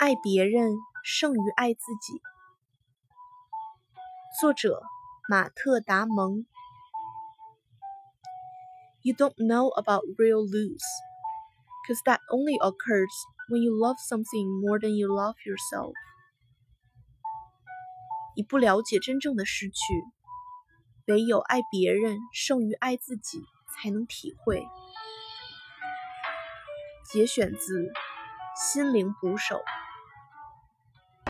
爱别人胜于爱自己作者马特达蒙 you don't know about real lose cause that only occurs when you love something more than you love yourself 你不了解真正的失去唯有爱别人胜于爱自己才能体会节选自心灵捕手